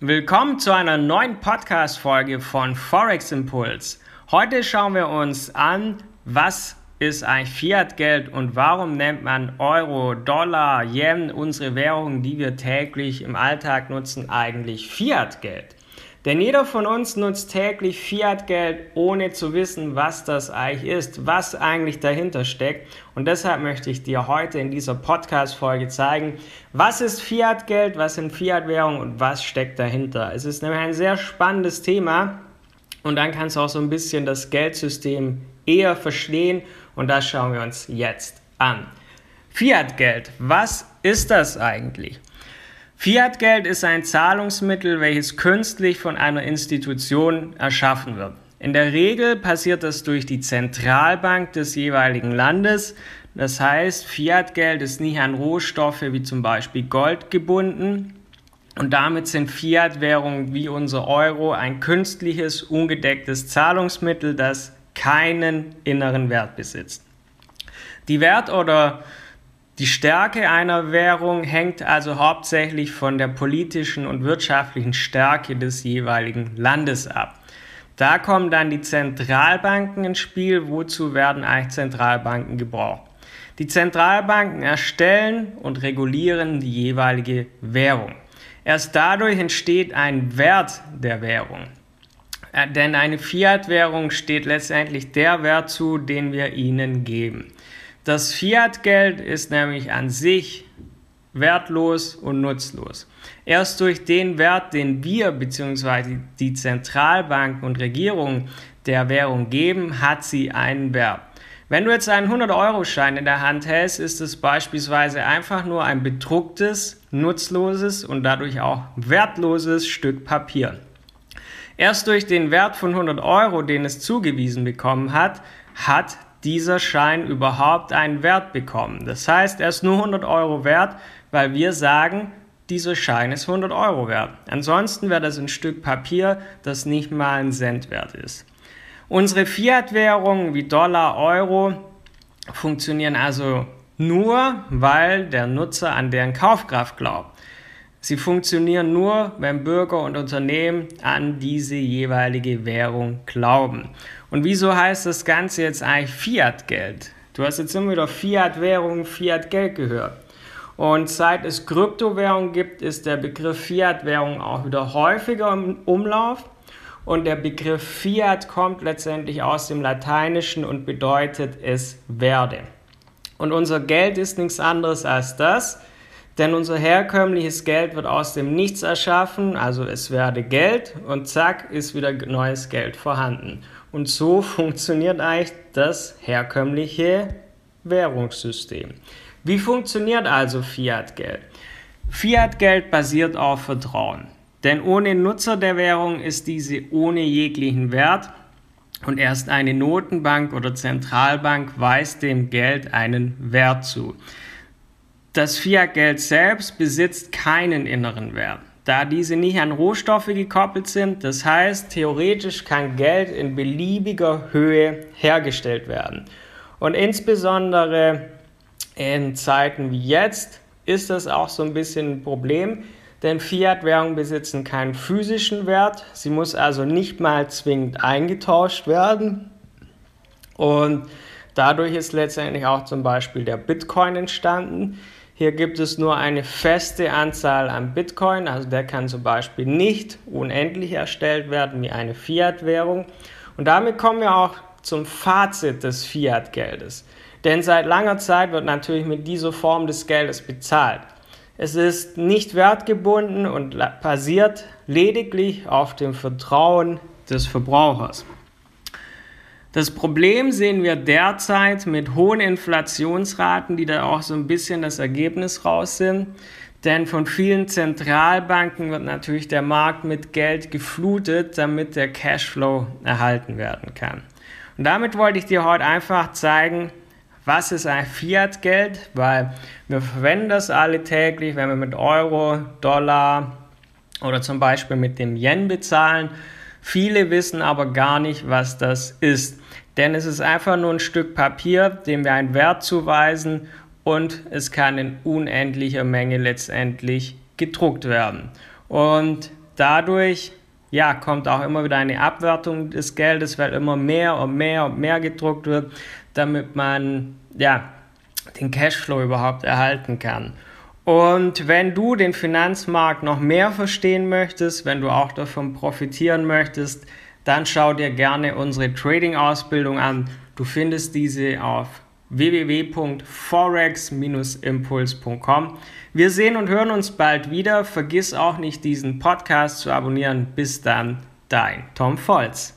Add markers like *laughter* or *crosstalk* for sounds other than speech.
Willkommen zu einer neuen Podcast-Folge von Forex Impuls. Heute schauen wir uns an, was ist ein Fiat-Geld und warum nennt man Euro, Dollar, Yen, unsere Währungen, die wir täglich im Alltag nutzen, eigentlich Fiat-Geld. Denn jeder von uns nutzt täglich Fiat-Geld, ohne zu wissen, was das eigentlich ist, was eigentlich dahinter steckt. Und deshalb möchte ich dir heute in dieser Podcast-Folge zeigen, was ist Fiat-Geld, was sind Fiat-Währungen und was steckt dahinter. Es ist nämlich ein sehr spannendes Thema und dann kannst du auch so ein bisschen das Geldsystem eher verstehen und das schauen wir uns jetzt an. Fiat-Geld, was ist das eigentlich? Fiat-Geld ist ein Zahlungsmittel, welches künstlich von einer Institution erschaffen wird. In der Regel passiert das durch die Zentralbank des jeweiligen Landes. Das heißt, Fiat-Geld ist nicht an Rohstoffe wie zum Beispiel Gold gebunden. Und damit sind Fiat-Währungen wie unser Euro ein künstliches, ungedecktes Zahlungsmittel, das keinen inneren Wert besitzt. Die Wert- oder die Stärke einer Währung hängt also hauptsächlich von der politischen und wirtschaftlichen Stärke des jeweiligen Landes ab. Da kommen dann die Zentralbanken ins Spiel. Wozu werden eigentlich Zentralbanken gebraucht? Die Zentralbanken erstellen und regulieren die jeweilige Währung. Erst dadurch entsteht ein Wert der Währung. Äh, denn eine Fiat-Währung steht letztendlich der Wert zu, den wir ihnen geben. Das Fiat-Geld ist nämlich an sich wertlos und nutzlos. Erst durch den Wert, den wir bzw. die Zentralbanken und Regierungen der Währung geben, hat sie einen Wert. Wenn du jetzt einen 100-Euro-Schein in der Hand hältst, ist es beispielsweise einfach nur ein bedrucktes, nutzloses und dadurch auch wertloses Stück Papier. Erst durch den Wert von 100 Euro, den es zugewiesen bekommen hat, hat dieser Schein überhaupt einen Wert bekommen. Das heißt, er ist nur 100 Euro wert, weil wir sagen, dieser Schein ist 100 Euro wert. Ansonsten wäre das ein Stück Papier, das nicht mal ein Cent wert ist. Unsere Fiat-Währungen wie Dollar, Euro funktionieren also nur, weil der Nutzer an deren Kaufkraft glaubt. Sie funktionieren nur, wenn Bürger und Unternehmen an diese jeweilige Währung glauben. Und wieso heißt das Ganze jetzt eigentlich Fiat-Geld? Du hast jetzt immer wieder Fiat-Währung, Fiat-Geld gehört. Und seit es Kryptowährung gibt, ist der Begriff Fiat-Währung auch wieder häufiger im Umlauf. Und der Begriff Fiat kommt letztendlich aus dem Lateinischen und bedeutet es werde. Und unser Geld ist nichts anderes als das. Denn unser herkömmliches Geld wird aus dem Nichts erschaffen, also es werde Geld und zack ist wieder neues Geld vorhanden. Und so *laughs* funktioniert eigentlich das herkömmliche Währungssystem. Wie funktioniert also Fiat-Geld? Fiat-Geld basiert auf Vertrauen. Denn ohne Nutzer der Währung ist diese ohne jeglichen Wert und erst eine Notenbank oder Zentralbank weist dem Geld einen Wert zu. Das Fiat-Geld selbst besitzt keinen inneren Wert, da diese nicht an Rohstoffe gekoppelt sind. Das heißt, theoretisch kann Geld in beliebiger Höhe hergestellt werden. Und insbesondere in Zeiten wie jetzt ist das auch so ein bisschen ein Problem, denn Fiat-Währungen besitzen keinen physischen Wert. Sie muss also nicht mal zwingend eingetauscht werden. Und dadurch ist letztendlich auch zum Beispiel der Bitcoin entstanden. Hier gibt es nur eine feste Anzahl an Bitcoin, also der kann zum Beispiel nicht unendlich erstellt werden wie eine Fiat-Währung. Und damit kommen wir auch zum Fazit des Fiat-Geldes. Denn seit langer Zeit wird natürlich mit dieser Form des Geldes bezahlt. Es ist nicht wertgebunden und basiert lediglich auf dem Vertrauen des Verbrauchers. Das Problem sehen wir derzeit mit hohen Inflationsraten, die da auch so ein bisschen das Ergebnis raus sind. Denn von vielen Zentralbanken wird natürlich der Markt mit Geld geflutet, damit der Cashflow erhalten werden kann. Und damit wollte ich dir heute einfach zeigen, was ist ein Fiat-Geld, weil wir verwenden das alle täglich, wenn wir mit Euro, Dollar oder zum Beispiel mit dem Yen bezahlen. Viele wissen aber gar nicht, was das ist. Denn es ist einfach nur ein Stück Papier, dem wir einen Wert zuweisen und es kann in unendlicher Menge letztendlich gedruckt werden. Und dadurch ja, kommt auch immer wieder eine Abwertung des Geldes, weil immer mehr und mehr und mehr gedruckt wird, damit man ja, den Cashflow überhaupt erhalten kann. Und wenn du den Finanzmarkt noch mehr verstehen möchtest, wenn du auch davon profitieren möchtest, dann schau dir gerne unsere Trading-Ausbildung an. Du findest diese auf www.forex-impuls.com. Wir sehen und hören uns bald wieder. Vergiss auch nicht, diesen Podcast zu abonnieren. Bis dann, dein Tom Volz.